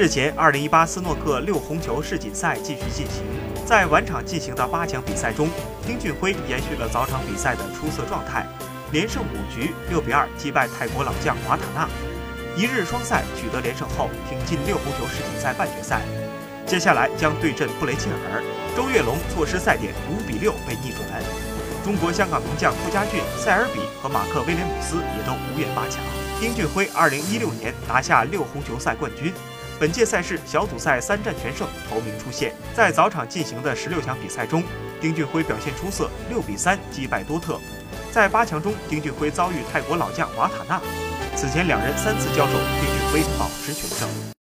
日前，2018斯诺克六红球世锦赛继续进行，在晚场进行的八强比赛中，丁俊晖延续了早场比赛的出色状态，连胜五局，六比二击败泰国老将瓦塔纳，一日双赛取得连胜后，挺进六红球世锦赛半决赛。接下来将对阵布雷切尔，周跃龙错失赛点，五比六被逆转。中国香港名将傅家俊、塞尔比和马克威廉姆斯也都无缘八强。丁俊晖2016年拿下六红球赛冠军，本届赛事小组赛三战全胜，头名出线。在早场进行的十六强比赛中，丁俊晖表现出色，六比三击败多特。在八强中，丁俊晖遭遇泰国老将瓦塔纳，此前两人三次交手，丁俊晖保持全胜。